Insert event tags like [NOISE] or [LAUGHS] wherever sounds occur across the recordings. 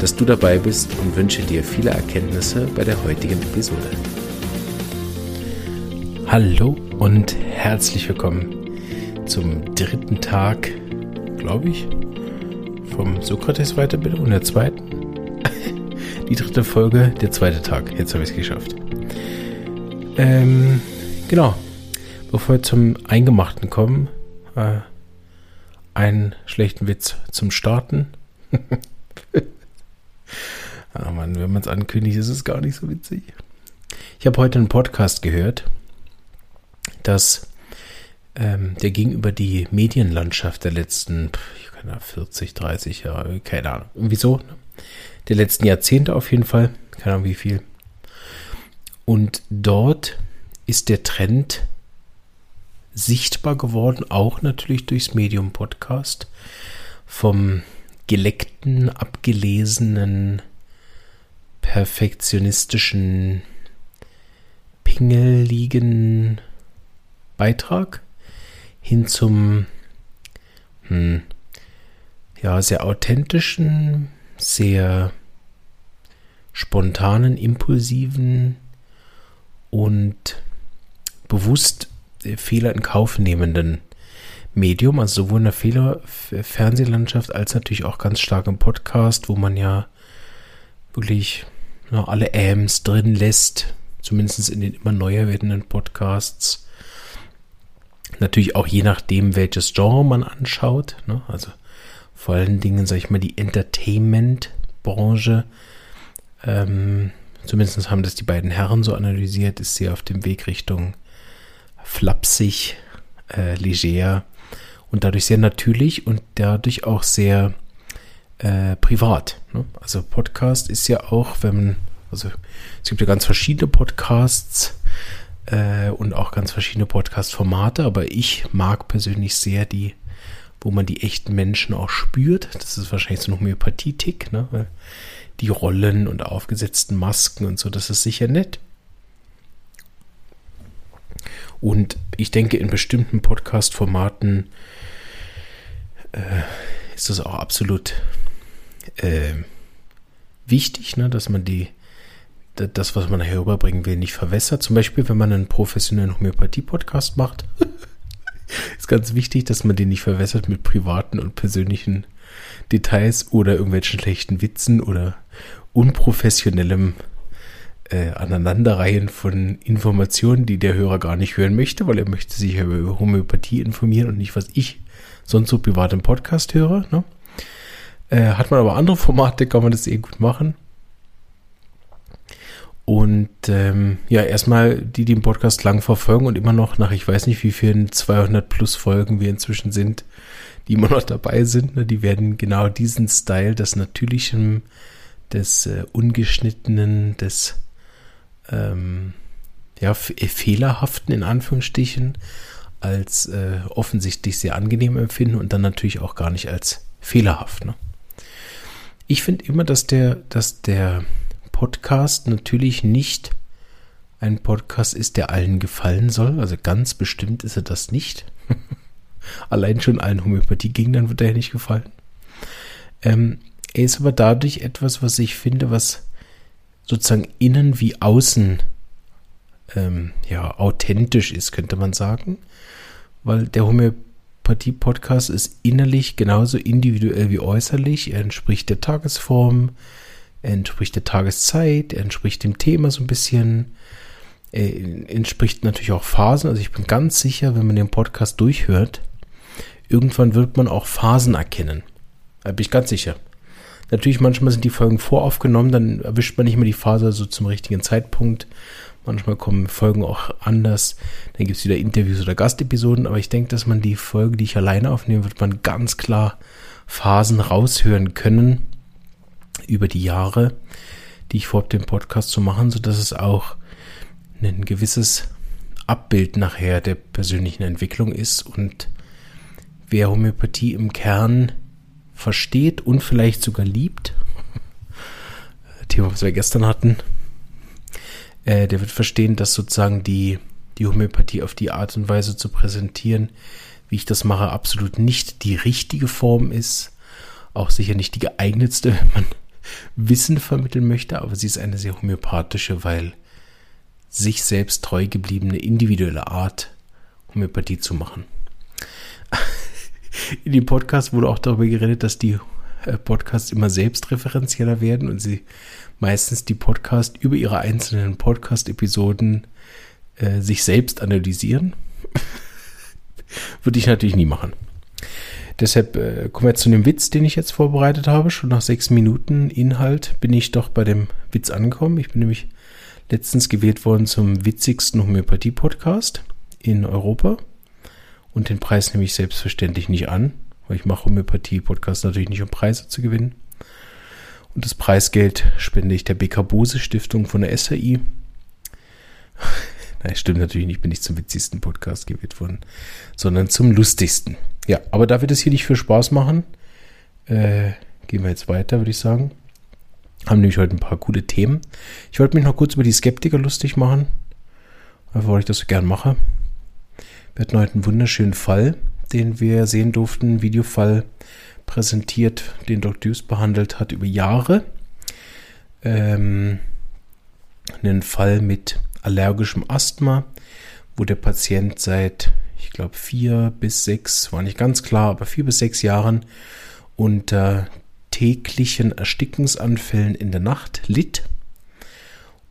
dass du dabei bist und wünsche dir viele Erkenntnisse bei der heutigen Episode. Hallo und herzlich willkommen zum dritten Tag, glaube ich, vom Sokrates Weiterbildung und der zweiten. [LAUGHS] Die dritte Folge, der zweite Tag. Jetzt habe ich es geschafft. Ähm, genau. Bevor wir zum Eingemachten kommen, äh, einen schlechten Witz zum Starten. [LAUGHS] Ah Mann, wenn man es ankündigt, ist es gar nicht so witzig. Ich habe heute einen Podcast gehört, dass ähm, der ging über die Medienlandschaft der letzten keine 40, 30 Jahre, keine Ahnung, irgendwie so. Der letzten Jahrzehnte auf jeden Fall, keine Ahnung wie viel. Und dort ist der Trend sichtbar geworden, auch natürlich durchs Medium Podcast, vom geleckten, abgelesenen perfektionistischen pingeligen Beitrag hin zum hm, ja sehr authentischen, sehr spontanen, impulsiven und bewusst Fehler in Kauf nehmenden Medium, also sowohl in der Fehler Fernsehlandschaft als natürlich auch ganz stark im Podcast, wo man ja wirklich ja, alle Ams drin lässt, zumindest in den immer neuer werdenden Podcasts. Natürlich auch je nachdem, welches Genre man anschaut. Ne? Also vor allen Dingen, sag ich mal, die Entertainment-Branche. Ähm, zumindest haben das die beiden Herren so analysiert, ist sie auf dem Weg Richtung flapsig, äh, leger und dadurch sehr natürlich und dadurch auch sehr äh, privat. Ne? Also Podcast ist ja auch, wenn man, also es gibt ja ganz verschiedene Podcasts äh, und auch ganz verschiedene Podcast-Formate, aber ich mag persönlich sehr die, wo man die echten Menschen auch spürt. Das ist wahrscheinlich so ein Homöopathie-Tick, ne? Die Rollen und aufgesetzten Masken und so, das ist sicher nett. Und ich denke, in bestimmten Podcast-Formaten äh, ist das auch absolut äh, wichtig, ne, dass man die, das, was man nachher rüberbringen will, nicht verwässert. Zum Beispiel, wenn man einen professionellen Homöopathie-Podcast macht, [LAUGHS] ist ganz wichtig, dass man den nicht verwässert mit privaten und persönlichen Details oder irgendwelchen schlechten Witzen oder unprofessionellem äh, Aneinanderreihen von Informationen, die der Hörer gar nicht hören möchte, weil er möchte sich über Homöopathie informieren und nicht, was ich sonst so privat im Podcast höre. Ne? Äh, hat man aber andere Formate, kann man das eh gut machen. Und ähm, ja, erstmal die, die den Podcast lang verfolgen und immer noch nach, ich weiß nicht, wie vielen 200 plus Folgen wir inzwischen sind, die immer noch dabei sind, ne, die werden genau diesen Style des Natürlichen, des äh, Ungeschnittenen, des ähm, ja, äh, Fehlerhaften in Anführungsstrichen als äh, offensichtlich sehr angenehm empfinden und dann natürlich auch gar nicht als fehlerhaft. Ne? Ich finde immer, dass der, dass der Podcast natürlich nicht ein Podcast ist, der allen gefallen soll. Also ganz bestimmt ist er das nicht. [LAUGHS] Allein schon allen Homöopathie-Gegnern wird er ja nicht gefallen. Ähm, er ist aber dadurch etwas, was ich finde, was sozusagen innen wie außen ähm, ja, authentisch ist, könnte man sagen. Weil der Homöopathie Partie-Podcast ist innerlich genauso individuell wie äußerlich. Er entspricht der Tagesform, er entspricht der Tageszeit, er entspricht dem Thema so ein bisschen. Er entspricht natürlich auch Phasen. Also ich bin ganz sicher, wenn man den Podcast durchhört, irgendwann wird man auch Phasen erkennen. Da bin ich ganz sicher. Natürlich, manchmal sind die Folgen voraufgenommen, dann erwischt man nicht mehr die Phase so zum richtigen Zeitpunkt. Manchmal kommen Folgen auch anders. Dann gibt es wieder Interviews oder Gastepisoden. Aber ich denke, dass man die Folge, die ich alleine aufnehme, wird man ganz klar Phasen raushören können über die Jahre, die ich vorhabe, den Podcast zu machen, sodass es auch ein gewisses Abbild nachher der persönlichen Entwicklung ist und wer Homöopathie im Kern versteht und vielleicht sogar liebt, [LAUGHS] Thema, was wir gestern hatten, äh, der wird verstehen, dass sozusagen die, die Homöopathie auf die Art und Weise zu präsentieren, wie ich das mache, absolut nicht die richtige Form ist. Auch sicher nicht die geeignetste, [LAUGHS] wenn man Wissen vermitteln möchte, aber sie ist eine sehr homöopathische, weil sich selbst treu gebliebene individuelle Art, Homöopathie zu machen. [LAUGHS] In dem Podcast wurde auch darüber geredet, dass die äh, Podcasts immer selbstreferenzieller werden und sie meistens die Podcasts über ihre einzelnen Podcast-Episoden äh, sich selbst analysieren. [LAUGHS] Würde ich natürlich nie machen. Deshalb äh, kommen wir zu dem Witz, den ich jetzt vorbereitet habe. Schon nach sechs Minuten Inhalt bin ich doch bei dem Witz angekommen. Ich bin nämlich letztens gewählt worden zum witzigsten Homöopathie-Podcast in Europa. Und den Preis nehme ich selbstverständlich nicht an, weil ich mache Homöopathie-Podcasts natürlich nicht, um Preise zu gewinnen. Und das Preisgeld spende ich der BK Bose Stiftung von der SAI. [LAUGHS] Nein, stimmt natürlich nicht, bin ich zum witzigsten Podcast gewählt worden, sondern zum lustigsten. Ja, aber da wir das hier nicht für Spaß machen, äh, gehen wir jetzt weiter, würde ich sagen. Haben nämlich heute ein paar gute Themen. Ich wollte mich noch kurz über die Skeptiker lustig machen, weil ich das so gern mache. Wir hatten heute einen wunderschönen Fall, den wir sehen durften, Videofall präsentiert, den Dr. Deuce behandelt hat über Jahre. Ähm, einen Fall mit allergischem Asthma, wo der Patient seit ich glaube, vier bis sechs, war nicht ganz klar, aber vier bis sechs Jahren unter täglichen Erstickungsanfällen in der Nacht litt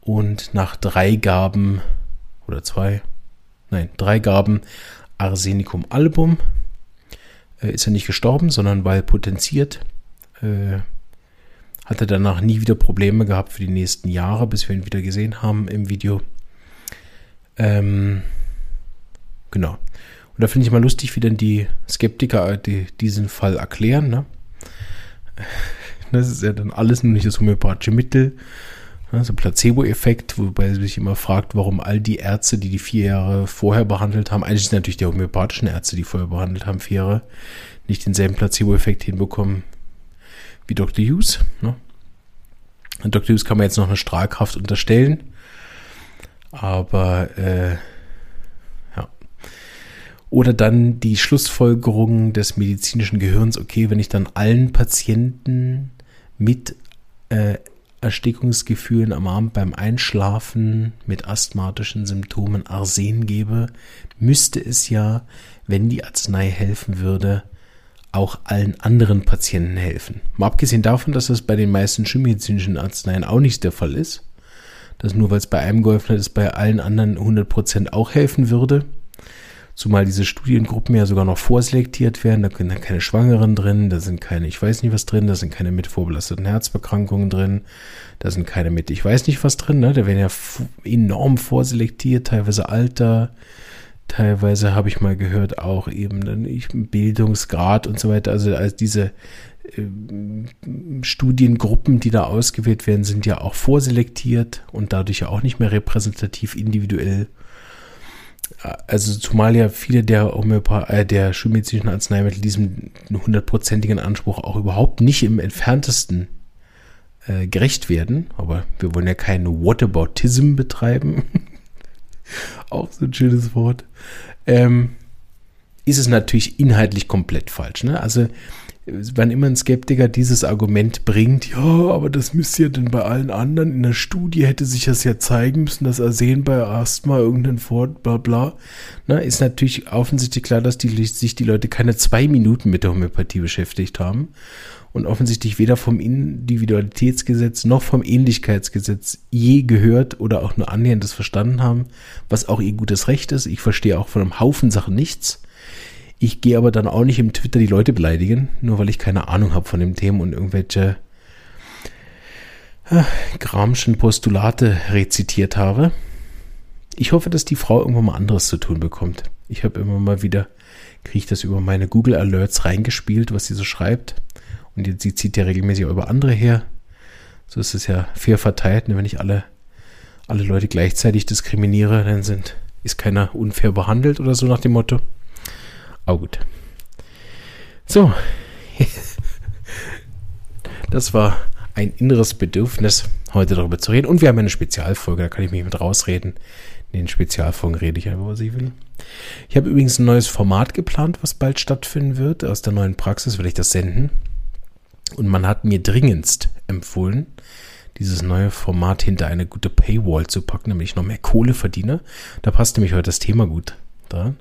und nach drei Gaben oder zwei, nein, drei Gaben Arsenicum album ist er nicht gestorben, sondern weil potenziert, äh, hat er danach nie wieder Probleme gehabt für die nächsten Jahre, bis wir ihn wieder gesehen haben im Video. Ähm, genau. Und da finde ich mal lustig, wie dann die Skeptiker die, diesen Fall erklären. Ne? [LAUGHS] Das ist ja dann alles nur nicht das homöopathische Mittel. Ne? So Placebo-Effekt, wobei man sich immer fragt, warum all die Ärzte, die die vier Jahre vorher behandelt haben, eigentlich sind natürlich die homöopathischen Ärzte, die vorher behandelt haben, vier Jahre, nicht denselben Placebo-Effekt hinbekommen wie Dr. Hughes. Ne? Dr. Hughes kann man jetzt noch eine Strahlkraft unterstellen. Aber äh, oder dann die Schlussfolgerung des medizinischen Gehirns, okay, wenn ich dann allen Patienten mit äh, Erstickungsgefühlen am Abend beim Einschlafen mit asthmatischen Symptomen Arsen gebe, müsste es ja, wenn die Arznei helfen würde, auch allen anderen Patienten helfen. Mal abgesehen davon, dass das bei den meisten schulmedizinischen Arzneien auch nicht der Fall ist. Dass nur weil es bei einem geholfen hat, es bei allen anderen 100% auch helfen würde. Zumal diese Studiengruppen ja sogar noch vorselektiert werden. Da sind dann keine Schwangeren drin, da sind keine, ich weiß nicht was drin, da sind keine mit vorbelasteten Herzbekrankungen drin, da sind keine mit, ich weiß nicht was drin. Ne? Da werden ja enorm vorselektiert, teilweise Alter, teilweise habe ich mal gehört auch eben dann Bildungsgrad und so weiter. Also als diese äh, Studiengruppen, die da ausgewählt werden, sind ja auch vorselektiert und dadurch ja auch nicht mehr repräsentativ individuell also zumal ja viele der Homöopath äh, der schulmedizinischen Arzneimittel diesem hundertprozentigen Anspruch auch überhaupt nicht im entferntesten äh, gerecht werden. Aber wir wollen ja keinen Whataboutism betreiben. [LAUGHS] auch so ein schönes Wort. Ähm, ist es natürlich inhaltlich komplett falsch. Ne? Also wann immer ein Skeptiker dieses Argument bringt, ja, aber das müsste ja denn bei allen anderen in der Studie hätte sich das ja zeigen müssen, dass Arsen bei Asthma irgendein Fort, bla bla, na, ist natürlich offensichtlich klar, dass die, sich die Leute keine zwei Minuten mit der Homöopathie beschäftigt haben und offensichtlich weder vom Individualitätsgesetz noch vom Ähnlichkeitsgesetz je gehört oder auch nur annähernd das verstanden haben, was auch ihr gutes Recht ist. Ich verstehe auch von einem Haufen Sachen nichts. Ich gehe aber dann auch nicht im Twitter die Leute beleidigen, nur weil ich keine Ahnung habe von dem Thema und irgendwelche äh, Gramschen Postulate rezitiert habe. Ich hoffe, dass die Frau irgendwann mal anderes zu tun bekommt. Ich habe immer mal wieder, kriege ich das über meine Google Alerts reingespielt, was sie so schreibt. Und sie zieht ja regelmäßig auch über andere her. So ist es ja fair verteilt, ne, wenn ich alle alle Leute gleichzeitig diskriminiere, dann sind, ist keiner unfair behandelt oder so nach dem Motto. Aber gut. So. [LAUGHS] Das war ein inneres Bedürfnis, heute darüber zu reden. Und wir haben eine Spezialfolge, da kann ich mich mit rausreden. In den Spezialfolgen rede ich einfach, was ich will. Ich habe übrigens ein neues Format geplant, was bald stattfinden wird. Aus der neuen Praxis werde ich das senden. Und man hat mir dringendst empfohlen, dieses neue Format hinter eine gute Paywall zu packen, damit ich noch mehr Kohle verdiene. Da passt nämlich heute das Thema gut dran.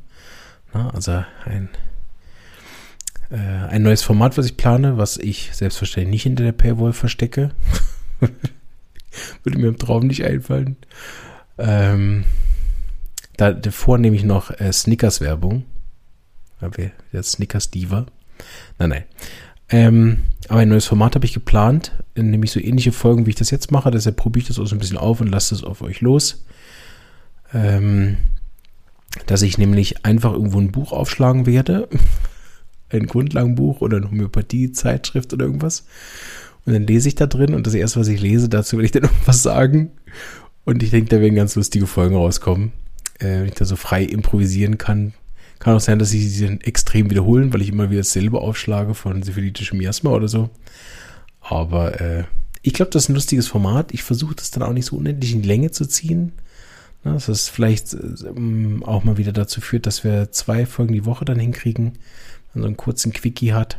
Na, also ein, äh, ein neues Format, was ich plane, was ich selbstverständlich nicht hinter der Paywall verstecke. [LAUGHS] Würde mir im Traum nicht einfallen. Ähm, da davor nehme ich noch äh, Snickers-Werbung. Der Snickers-Diva. Nein, nein. Ähm, aber ein neues Format habe ich geplant, nämlich so ähnliche Folgen, wie ich das jetzt mache. Deshalb probiere ich das auch so ein bisschen auf und lasse es auf euch los. Ähm, dass ich nämlich einfach irgendwo ein Buch aufschlagen werde. [LAUGHS] ein Grundlagenbuch oder eine Homöopathie-Zeitschrift oder irgendwas. Und dann lese ich da drin und das erste, was ich lese, dazu will ich dann [LAUGHS] irgendwas sagen. Und ich denke, da werden ganz lustige Folgen rauskommen. Äh, wenn ich da so frei improvisieren kann. Kann auch sein, dass ich sie dann extrem wiederholen, weil ich immer wieder dasselbe aufschlage von syphilitischem Miasma oder so. Aber äh, ich glaube, das ist ein lustiges Format. Ich versuche das dann auch nicht so unendlich in die Länge zu ziehen. Na, dass es vielleicht äh, auch mal wieder dazu führt, dass wir zwei Folgen die Woche dann hinkriegen, wenn man so einen kurzen Quickie hat.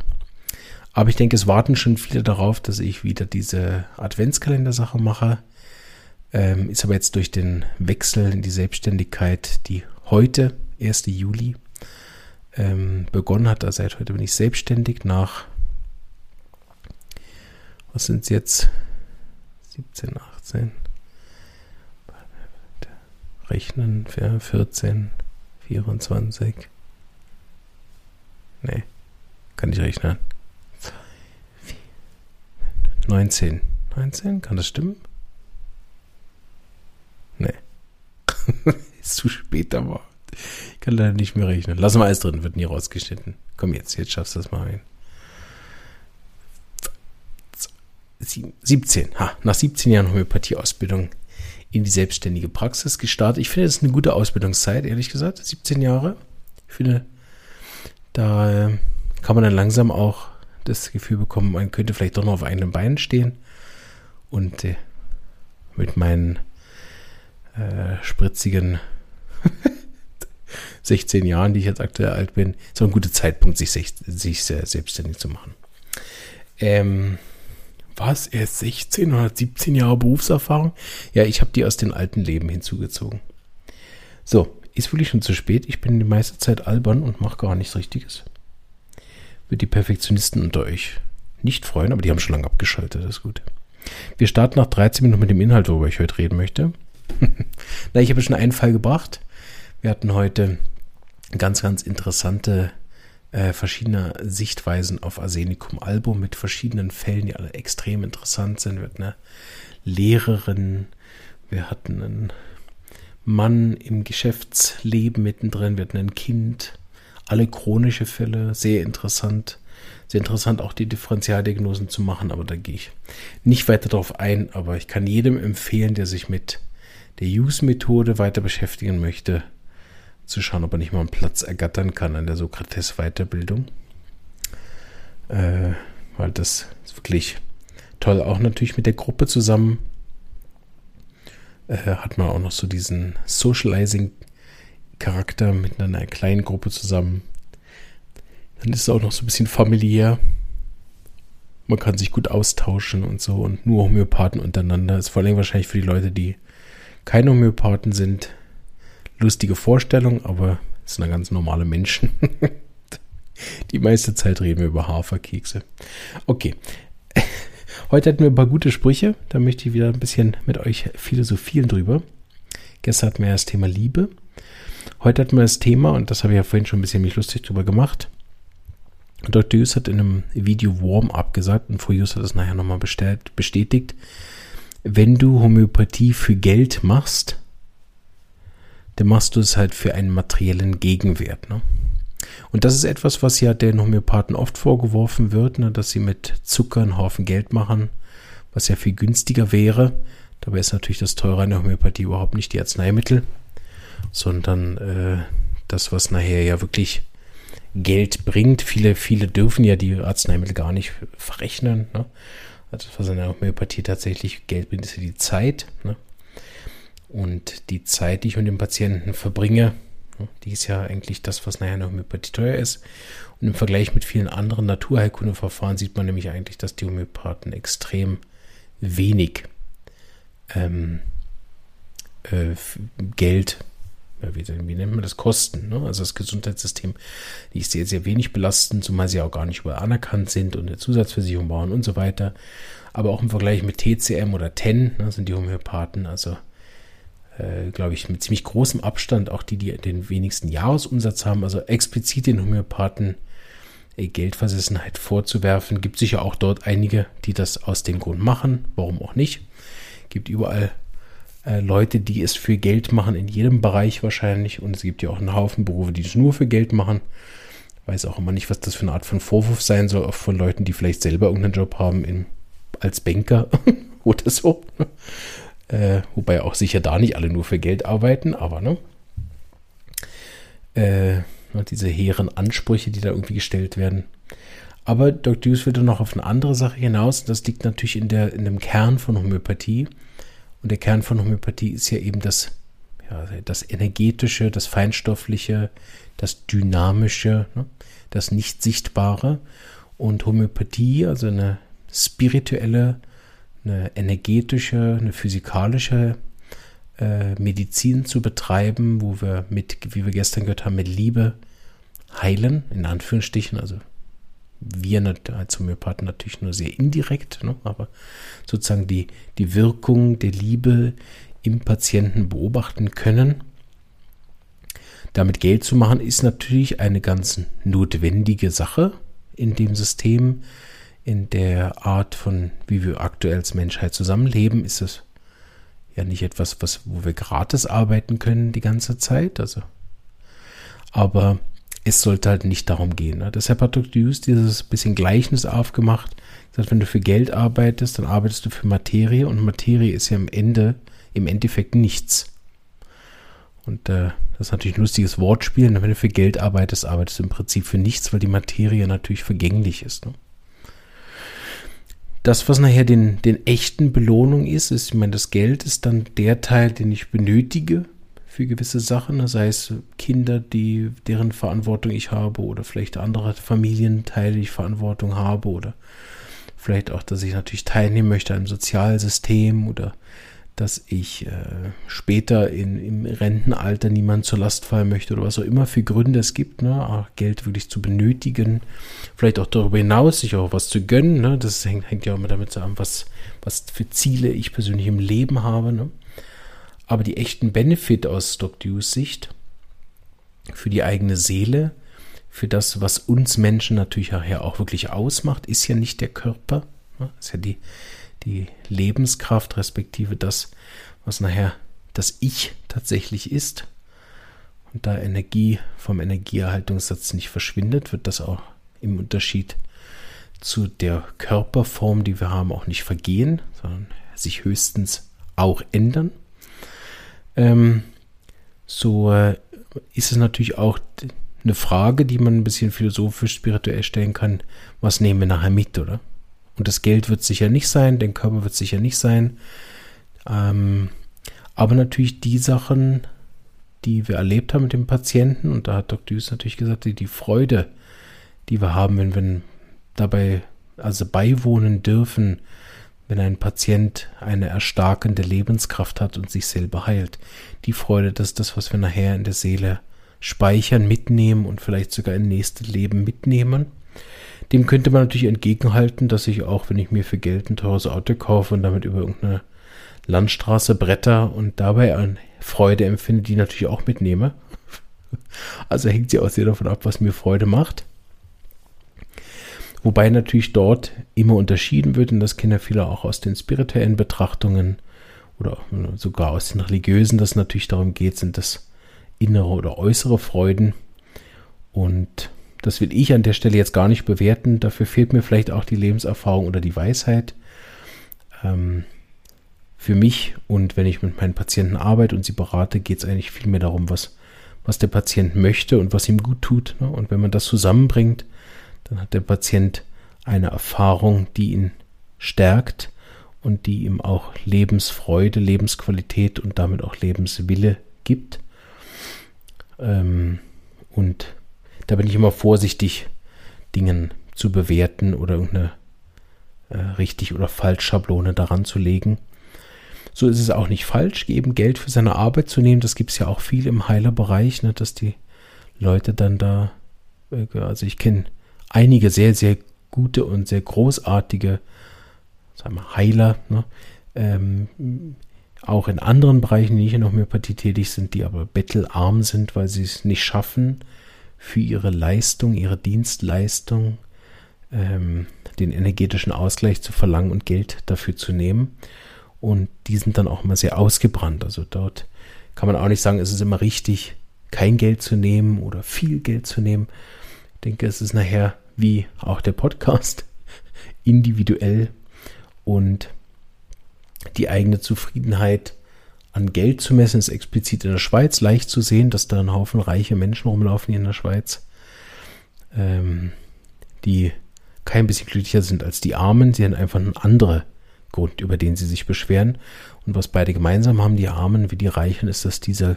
Aber ich denke, es warten schon viele darauf, dass ich wieder diese Adventskalender-Sache mache. Ähm, ist aber jetzt durch den Wechsel in die Selbstständigkeit, die heute, 1. Juli, ähm, begonnen hat. Also seit heute bin ich selbstständig nach, was sind es jetzt? 17, 18. Rechnen, 14, 24. Nee, kann ich rechnen. 19. 19, kann das stimmen? Nee. [LAUGHS] ist zu spät aber. Ich kann leider nicht mehr rechnen. Lass mal alles drin, wird nie rausgeschnitten. Komm jetzt, jetzt schaffst du das mal rein. 17. Ha, nach 17 Jahren Homöopathie-Ausbildung in die selbstständige Praxis gestartet. Ich finde, das ist eine gute Ausbildungszeit, ehrlich gesagt. 17 Jahre. Ich finde, da äh, kann man dann langsam auch das Gefühl bekommen, man könnte vielleicht doch noch auf eigenen Beinen stehen. Und äh, mit meinen äh, spritzigen [LAUGHS] 16 Jahren, die ich jetzt aktuell alt bin, so ein guter Zeitpunkt, sich, sich selbstständig zu machen. Ähm, was? Erst 16 oder 17 Jahre Berufserfahrung? Ja, ich habe die aus den alten Leben hinzugezogen. So, ist wirklich schon zu spät. Ich bin die meiste Zeit albern und mache gar nichts Richtiges. Wird die Perfektionisten unter euch nicht freuen, aber die haben schon lange abgeschaltet. Das ist gut. Wir starten nach 13 Minuten mit dem Inhalt, worüber ich heute reden möchte. [LAUGHS] Na, ich habe schon einen Fall gebracht. Wir hatten heute ganz, ganz interessante äh, verschiedene Sichtweisen auf Arsenicum Album mit verschiedenen Fällen, die alle extrem interessant sind. Wir hatten eine Lehrerin, wir hatten einen Mann im Geschäftsleben mittendrin, wir hatten ein Kind, alle chronische Fälle, sehr interessant. Sehr interessant auch die Differentialdiagnosen zu machen, aber da gehe ich nicht weiter darauf ein, aber ich kann jedem empfehlen, der sich mit der Use-Methode weiter beschäftigen möchte, zu schauen, ob er nicht mal einen Platz ergattern kann an der Sokrates-Weiterbildung. Äh, weil das ist wirklich toll. Auch natürlich mit der Gruppe zusammen äh, hat man auch noch so diesen Socializing-Charakter mit einer kleinen Gruppe zusammen. Dann ist es auch noch so ein bisschen familiär. Man kann sich gut austauschen und so und nur Homöopathen untereinander. Ist vor allem wahrscheinlich für die Leute, die keine Homöopathen sind, lustige Vorstellung, aber es sind ganz normale Menschen. [LAUGHS] Die meiste Zeit reden wir über Haferkekse. Okay. [LAUGHS] Heute hatten wir ein paar gute Sprüche. Da möchte ich wieder ein bisschen mit euch philosophieren drüber. Gestern hatten wir das Thema Liebe. Heute hatten wir das Thema, und das habe ich ja vorhin schon ein bisschen mich lustig drüber gemacht. Dr. Hughes hat in einem Video Warm-up gesagt, und Frau Hughes hat das nachher nochmal bestätigt, wenn du Homöopathie für Geld machst, dann machst du es halt für einen materiellen Gegenwert. Ne? Und das ist etwas, was ja den Homöopathen oft vorgeworfen wird, ne, dass sie mit Zucker einen Haufen Geld machen, was ja viel günstiger wäre. Dabei ist natürlich das Teure an der Homöopathie überhaupt nicht die Arzneimittel, sondern äh, das, was nachher ja wirklich Geld bringt. Viele, viele dürfen ja die Arzneimittel gar nicht verrechnen. Ne? Also was in der Homöopathie tatsächlich Geld bringt, ist ja die Zeit. Ne? Und die Zeit, die ich mit dem Patienten verbringe, die ist ja eigentlich das, was nachher in der Homöopathie teuer ist. Und im Vergleich mit vielen anderen Naturheilkundeverfahren sieht man nämlich eigentlich, dass die Homöopathen extrem wenig ähm, äh, Geld wie, wie, nennt man das, Kosten, ne? also das Gesundheitssystem, die ist sehr, sehr wenig belastend, zumal sie auch gar nicht überall anerkannt sind und eine Zusatzversicherung bauen und so weiter. Aber auch im Vergleich mit TCM oder TEN ne, sind die Homöopathen, also äh, glaube ich, mit ziemlich großem Abstand auch die, die den wenigsten Jahresumsatz haben, also explizit den Homöopathen äh, Geldversessenheit vorzuwerfen. Gibt sicher auch dort einige, die das aus dem Grund machen, warum auch nicht. Gibt überall äh, Leute, die es für Geld machen, in jedem Bereich wahrscheinlich. Und es gibt ja auch einen Haufen Berufe, die es nur für Geld machen. Weiß auch immer nicht, was das für eine Art von Vorwurf sein soll, auch von Leuten, die vielleicht selber irgendeinen Job haben in, als Banker [LAUGHS] oder so. Äh, wobei auch sicher da nicht alle nur für Geld arbeiten, aber ne? Äh, diese hehren Ansprüche, die da irgendwie gestellt werden. Aber Dr. Hughes will dann noch auf eine andere Sache hinaus. Das liegt natürlich in, der, in dem Kern von Homöopathie. Und der Kern von Homöopathie ist ja eben das, ja, das energetische, das feinstoffliche, das dynamische, ne? das nicht sichtbare. Und Homöopathie, also eine spirituelle, eine energetische, eine physikalische äh, Medizin zu betreiben, wo wir mit, wie wir gestern gehört haben, mit Liebe heilen, in Anführungsstrichen, also wir als Homöopathen natürlich nur sehr indirekt, ne, aber sozusagen die, die Wirkung der Liebe im Patienten beobachten können. Damit Geld zu machen, ist natürlich eine ganz notwendige Sache in dem System, in der Art von, wie wir aktuell als Menschheit zusammenleben, ist es ja nicht etwas, was, wo wir gratis arbeiten können die ganze Zeit. Also, aber es sollte halt nicht darum gehen. Ne? Deshalb hat Dr. Hughes dieses bisschen Gleichnis aufgemacht. Das heißt, wenn du für Geld arbeitest, dann arbeitest du für Materie und Materie ist ja am Ende, im Endeffekt nichts. Und äh, das ist natürlich ein lustiges Wortspiel. Und wenn du für Geld arbeitest, arbeitest du im Prinzip für nichts, weil die Materie natürlich vergänglich ist. Ne? Das, was nachher den, den echten Belohnung ist, ist, ich meine, das Geld ist dann der Teil, den ich benötige, für gewisse Sachen, sei es Kinder, die, deren Verantwortung ich habe oder vielleicht andere Familienteile, die ich Verantwortung habe oder vielleicht auch, dass ich natürlich teilnehmen möchte am Sozialsystem oder dass ich äh, später in, im Rentenalter niemand zur Last fallen möchte oder was auch immer für Gründe es gibt, ne, Geld wirklich zu benötigen, vielleicht auch darüber hinaus sich auch was zu gönnen, ne, das hängt, hängt ja auch immer damit zusammen, was, was für Ziele ich persönlich im Leben habe, ne. Aber die echten Benefit aus Stock Dukes Sicht für die eigene Seele, für das, was uns Menschen natürlich auch wirklich ausmacht, ist ja nicht der Körper, ne? ist ja die, die Lebenskraft, respektive das, was nachher das Ich tatsächlich ist. Und da Energie vom Energieerhaltungssatz nicht verschwindet, wird das auch im Unterschied zu der Körperform, die wir haben, auch nicht vergehen, sondern sich höchstens auch ändern ähm, so äh, ist es natürlich auch eine Frage, die man ein bisschen philosophisch, spirituell stellen kann, was nehmen wir nachher mit, oder? Und das Geld wird sicher nicht sein, der Körper wird sicher nicht sein. Ähm, aber natürlich die Sachen, die wir erlebt haben mit dem Patienten, und da hat Dr. Hughes natürlich gesagt, die, die Freude, die wir haben, wenn wir dabei also beiwohnen dürfen, wenn ein Patient eine erstarkende Lebenskraft hat und sich selber heilt. Die Freude, das ist das, was wir nachher in der Seele speichern, mitnehmen und vielleicht sogar in nächstes Leben mitnehmen. Dem könnte man natürlich entgegenhalten, dass ich auch, wenn ich mir für Geld ein teures Auto kaufe und damit über irgendeine Landstraße bretter und dabei eine Freude empfinde, die natürlich auch mitnehme. [LAUGHS] Also hängt sie auch sehr davon ab, was mir Freude macht. Wobei natürlich dort immer unterschieden wird, und das kennen ja viele auch aus den spirituellen Betrachtungen oder sogar aus den religiösen, dass es natürlich darum geht, sind das innere oder äußere Freuden. Und das will ich an der Stelle jetzt gar nicht bewerten. Dafür fehlt mir vielleicht auch die Lebenserfahrung oder die Weisheit. Ähm, für mich und wenn ich mit meinen Patienten arbeite und sie berate, geht es eigentlich viel mehr darum, was, was der Patient möchte und was ihm gut tut. Ne? Und wenn man das zusammenbringt, dann hat der Patient eine Erfahrung, die ihn stärkt und die ihm auch Lebensfreude, Lebensqualität und damit auch Lebenswille gibt. Ähm, und da bin ich immer vorsichtig, Dingen zu bewerten oder irgendeine äh, richtig oder falsch Schablone daran zu legen. So ist es auch nicht falsch, eben Geld für seine Arbeit zu nehmen. Das gibt es ja auch viel im Heilerbereich, ne, dass die Leute dann da, äh, also ich kenne einige sehr, sehr gute und sehr großartige sagen wir, Heiler, ne, ähm, auch in anderen Bereichen, die nicht in Homöopathie tätig sind, die aber bettelarm sind, weil sie es nicht schaffen, für ihre Leistung, ihre Dienstleistung, ähm, den energetischen Ausgleich zu verlangen und Geld dafür zu nehmen. Und die sind dann auch immer sehr ausgebrannt. Also dort kann man auch nicht sagen, es ist immer richtig, kein Geld zu nehmen oder viel Geld zu nehmen. Ich denke, es ist nachher wie auch der Podcast [LAUGHS] individuell und die eigene Zufriedenheit an Geld zu messen, ist explizit in der Schweiz leicht zu sehen, dass da ein Haufen reiche Menschen rumlaufen hier in der Schweiz, ähm, die kein bisschen glücklicher sind als die Armen. Sie haben einfach einen anderen Grund, über den sie sich beschweren. Und was beide gemeinsam haben, die Armen wie die Reichen, ist, dass dieser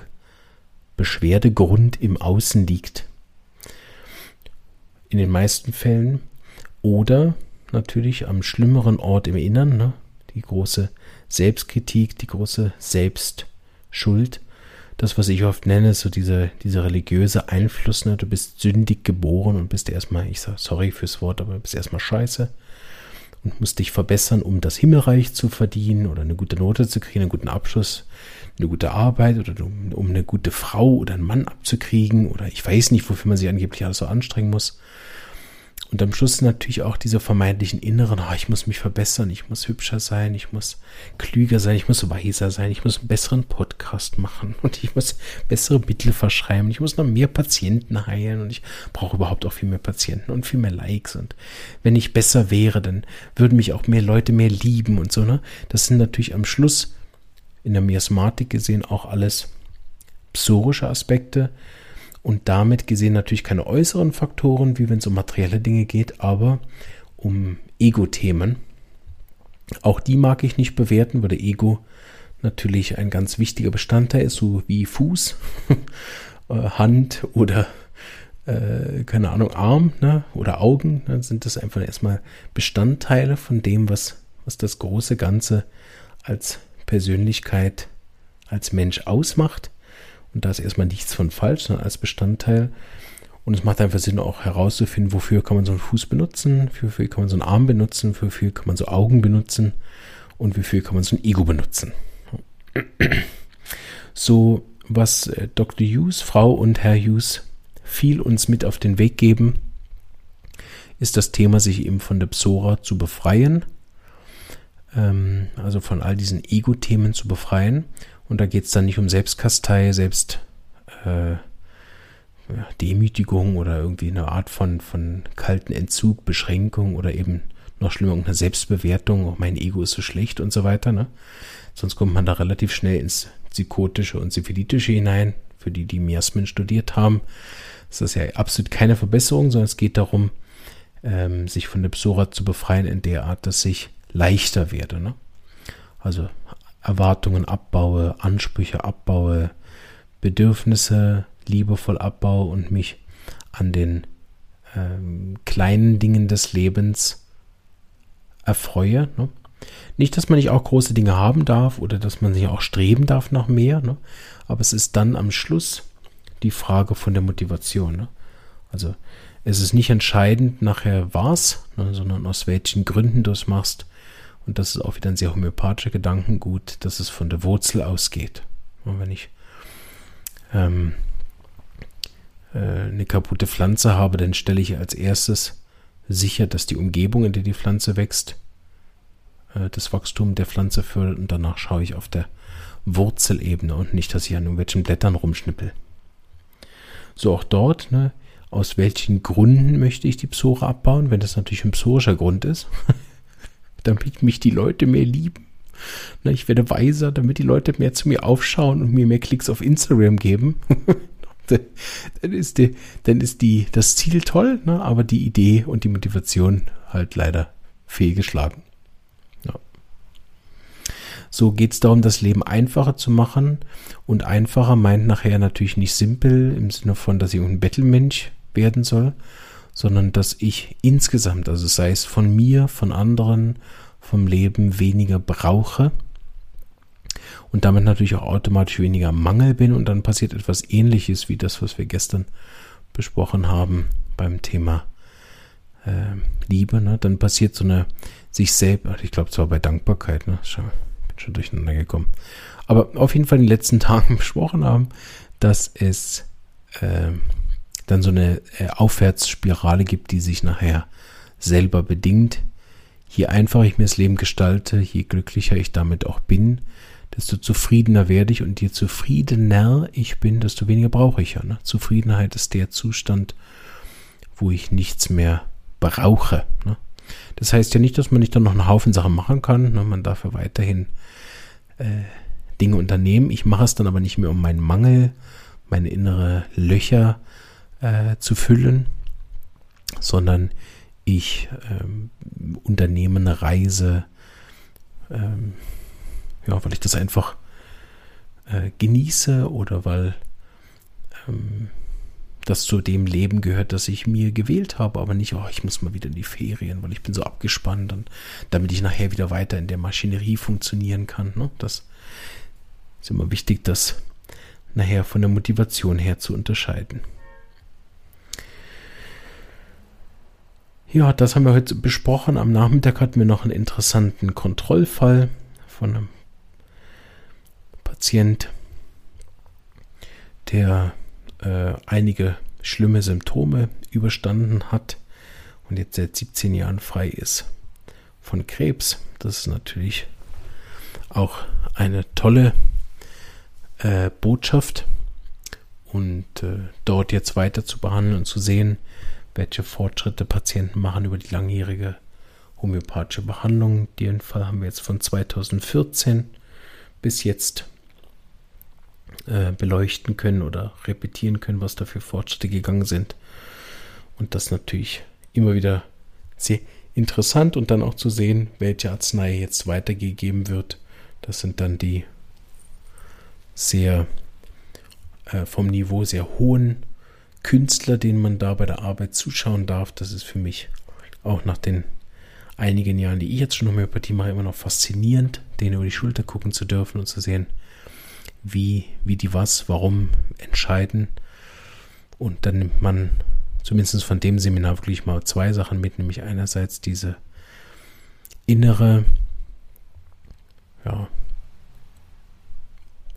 Beschwerdegrund im Außen liegt. In den meisten Fällen. Oder natürlich am schlimmeren Ort im Innern, ne? Die große Selbstkritik, die große Selbstschuld. Das, was ich oft nenne, so diese, diese religiöse Einfluss, ne? du bist sündig geboren und bist erstmal, ich sage sorry fürs Wort, aber bist erstmal scheiße und musst dich verbessern, um das Himmelreich zu verdienen oder eine gute Note zu kriegen, einen guten Abschluss, eine gute Arbeit oder um, um eine gute Frau oder einen Mann abzukriegen oder ich weiß nicht, wofür man sich angeblich alles so anstrengen muss. Und am Schluss natürlich auch diese vermeintlichen inneren, oh, ich muss mich verbessern, ich muss hübscher sein, ich muss klüger sein, ich muss weiser sein, ich muss einen besseren Podcast machen [LAUGHS] und ich muss bessere Mittel verschreiben, ich muss noch mehr Patienten heilen und ich brauche überhaupt auch viel mehr Patienten und viel mehr Likes. Und wenn ich besser wäre, dann würden mich auch mehr Leute mehr lieben und so, ne? Das sind natürlich am Schluss in der Miasmatik gesehen auch alles psorische Aspekte, und damit gesehen natürlich keine äußeren Faktoren, wie wenn es um materielle Dinge geht, aber um Ego-Themen. Auch die mag ich nicht bewerten, weil der Ego natürlich ein ganz wichtiger Bestandteil ist, so wie Fuß, [LAUGHS] äh, Hand oder äh, keine Ahnung, Arm ne, oder Augen. Dann sind das einfach erstmal Bestandteile von dem, was, was das große Ganze als Persönlichkeit, als Mensch ausmacht. Und da ist erstmal nichts von falsch, sondern als Bestandteil. Und es macht einfach Sinn, auch herauszufinden, wofür kann man so einen Fuß benutzen, wofür kann man so einen Arm benutzen, wofür kann man so Augen benutzen und wofür kann man so ein Ego benutzen. So, was äh, Dr. Hughes, Frau und Herr Hughes viel uns mit auf den Weg geben, ist das Thema, sich eben von der Psora zu befreien, ähm, also von all diesen Ego-Themen zu befreien und da geht es dann nicht um Selbstkastei, Selbst äh, Demütigung oder irgendwie eine Art von, von kalten Entzug, Beschränkung oder eben noch schlimmer, eine Selbstbewertung, oh, mein Ego ist so schlecht und so weiter. Ne? Sonst kommt man da relativ schnell ins Psychotische und Syphilitische hinein. Für die, die Miasmen studiert haben, ist das ja absolut keine Verbesserung, sondern es geht darum, ähm, sich von der Psora zu befreien in der Art, dass ich leichter werde. Ne? Also Erwartungen abbaue, Ansprüche abbaue, Bedürfnisse liebevoll abbaue und mich an den ähm, kleinen Dingen des Lebens erfreue. Ne? Nicht, dass man nicht auch große Dinge haben darf oder dass man sich auch streben darf nach mehr, ne? aber es ist dann am Schluss die Frage von der Motivation. Ne? Also es ist nicht entscheidend nachher was, ne, sondern aus welchen Gründen du es machst und das ist auch wieder ein sehr homöopathischer Gedankengut, dass es von der Wurzel ausgeht. Und wenn ich ähm, äh, eine kaputte Pflanze habe, dann stelle ich als erstes sicher, dass die Umgebung, in der die Pflanze wächst, äh, das Wachstum der Pflanze fördert und danach schaue ich auf der Wurzelebene und nicht, dass ich an irgendwelchen Blättern rumschnippel. So auch dort, ne, aus welchen Gründen möchte ich die Psore abbauen, wenn das natürlich ein psorischer Grund ist, [LAUGHS] damit mich die Leute mehr lieben. Na, ich werde weiser, damit die Leute mehr zu mir aufschauen und mir mehr Klicks auf Instagram geben. [LAUGHS] dann ist, die, dann ist die, das Ziel toll, ne? aber die Idee und die Motivation halt leider fehlgeschlagen. Ja. So geht es darum, das Leben einfacher zu machen. Und einfacher meint nachher natürlich nicht simpel im Sinne von, dass ich ein Bettelmensch werden soll, sondern dass ich insgesamt, also sei es von mir, von anderen, vom Leben weniger brauche und damit natürlich auch automatisch weniger Mangel bin und dann passiert etwas ähnliches wie das, was wir gestern besprochen haben beim Thema äh, Liebe. Ne? Dann passiert so eine sich selbst, ich glaube zwar bei Dankbarkeit, ne? Schon, bin schon durcheinander gekommen. Aber auf jeden Fall in den letzten [LAUGHS] Tagen besprochen haben, dass es äh, dann so eine äh, Aufwärtsspirale gibt, die sich nachher selber bedingt. Je einfacher ich mir das Leben gestalte, je glücklicher ich damit auch bin, desto zufriedener werde ich und je zufriedener ich bin, desto weniger brauche ich ja. Ne? Zufriedenheit ist der Zustand, wo ich nichts mehr brauche. Ne? Das heißt ja nicht, dass man nicht dann noch einen Haufen Sachen machen kann. Ne? Man darf ja weiterhin äh, Dinge unternehmen. Ich mache es dann aber nicht mehr um meinen Mangel, meine innere Löcher äh, zu füllen, sondern ich ähm, unternehme eine Reise, ähm, ja, weil ich das einfach äh, genieße oder weil ähm, das zu dem Leben gehört, das ich mir gewählt habe, aber nicht, oh, ich muss mal wieder in die Ferien, weil ich bin so abgespannt und damit ich nachher wieder weiter in der Maschinerie funktionieren kann. Ne? Das ist immer wichtig, das nachher von der Motivation her zu unterscheiden. Ja, das haben wir heute besprochen. Am Nachmittag hatten wir noch einen interessanten Kontrollfall von einem Patient, der äh, einige schlimme Symptome überstanden hat und jetzt seit 17 Jahren frei ist von Krebs. Das ist natürlich auch eine tolle äh, Botschaft und äh, dort jetzt weiter zu behandeln und zu sehen, welche Fortschritte Patienten machen über die langjährige homöopathische Behandlung. Den Fall haben wir jetzt von 2014 bis jetzt äh, beleuchten können oder repetieren können, was da für Fortschritte gegangen sind. Und das natürlich immer wieder sehr interessant und dann auch zu sehen, welche Arznei jetzt weitergegeben wird. Das sind dann die sehr äh, vom Niveau sehr hohen Künstler, denen man da bei der Arbeit zuschauen darf. Das ist für mich auch nach den einigen Jahren, die ich jetzt schon Homöopathie mache, immer noch faszinierend, denen über die Schulter gucken zu dürfen und zu sehen, wie, wie die was, warum entscheiden. Und dann nimmt man zumindest von dem Seminar wirklich mal zwei Sachen mit, nämlich einerseits diese innere ja,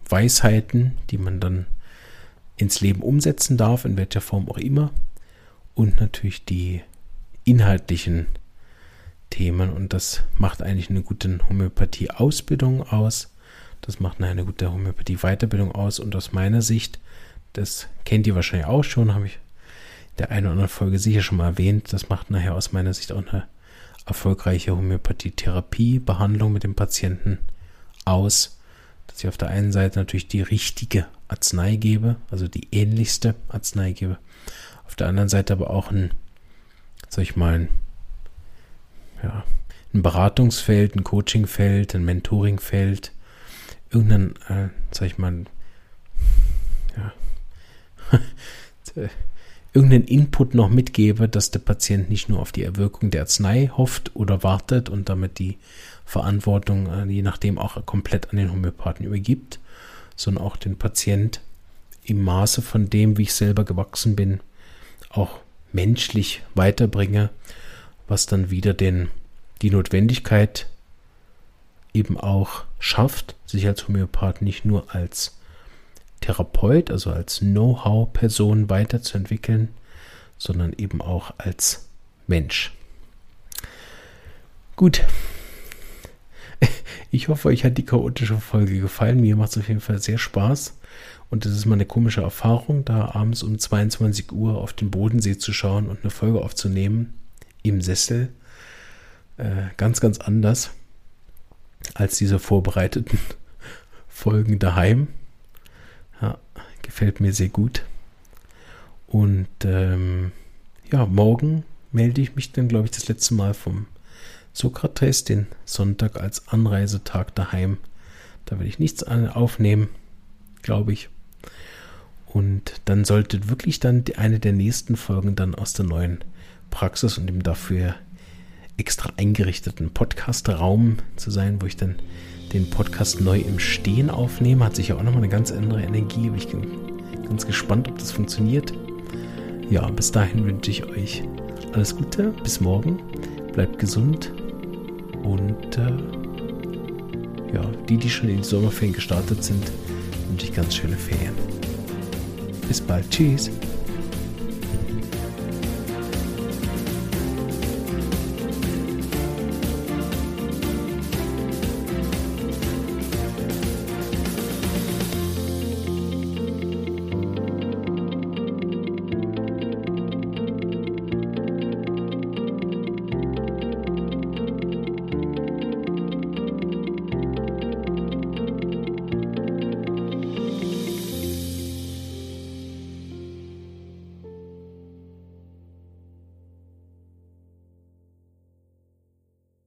Weisheiten, die man dann ins Leben umsetzen darf, in welcher Form auch immer. Und natürlich die inhaltlichen Themen. Und das macht eigentlich eine gute Homöopathie-Ausbildung aus. Das macht eine gute Homöopathie-Weiterbildung aus. Und aus meiner Sicht, das kennt ihr wahrscheinlich auch schon, habe ich der einen oder anderen Folge sicher schon mal erwähnt, das macht nachher aus meiner Sicht auch eine erfolgreiche Homöopathie-Therapie, Behandlung mit dem Patienten aus dass ich auf der einen Seite natürlich die richtige Arznei gebe, also die ähnlichste Arznei gebe, auf der anderen Seite aber auch ein, sag ich mal, ein, ja, ein Beratungsfeld, ein Coachingfeld, ein Mentoringfeld, irgendein, äh, sag ich mal, ja, [LAUGHS] irgendeinen Input noch mitgebe, dass der Patient nicht nur auf die Erwirkung der Arznei hofft oder wartet und damit die Verantwortung, äh, je nachdem auch komplett an den Homöopathen übergibt, sondern auch den Patient im Maße von dem, wie ich selber gewachsen bin, auch menschlich weiterbringe, was dann wieder den, die Notwendigkeit eben auch schafft, sich als Homöopath nicht nur als Therapeut, also als Know-how-Person weiterzuentwickeln, sondern eben auch als Mensch. Gut, ich hoffe, euch hat die chaotische Folge gefallen. Mir macht es auf jeden Fall sehr Spaß. Und es ist mal eine komische Erfahrung, da abends um 22 Uhr auf den Bodensee zu schauen und eine Folge aufzunehmen im Sessel. Äh, ganz, ganz anders. als diese vorbereiteten [LAUGHS] Folgen daheim. Ja, gefällt mir sehr gut. Und ähm, ja, morgen melde ich mich dann, glaube ich, das letzte Mal vom Sokrates, den Sonntag als Anreisetag daheim. Da werde ich nichts aufnehmen, glaube ich. Und dann sollte wirklich dann eine der nächsten Folgen dann aus der neuen Praxis und dem dafür extra eingerichteten Podcast-Raum zu sein, wo ich dann den Podcast neu im Stehen aufnehme. Hat sich ja auch nochmal eine ganz andere Energie. Ich bin ganz gespannt, ob das funktioniert. Ja, bis dahin wünsche ich euch alles Gute. Bis morgen. Bleibt gesund. Und äh, ja, die, die schon in die Sommerferien gestartet sind, wünsche ich ganz schöne Ferien. Bis bald. Tschüss.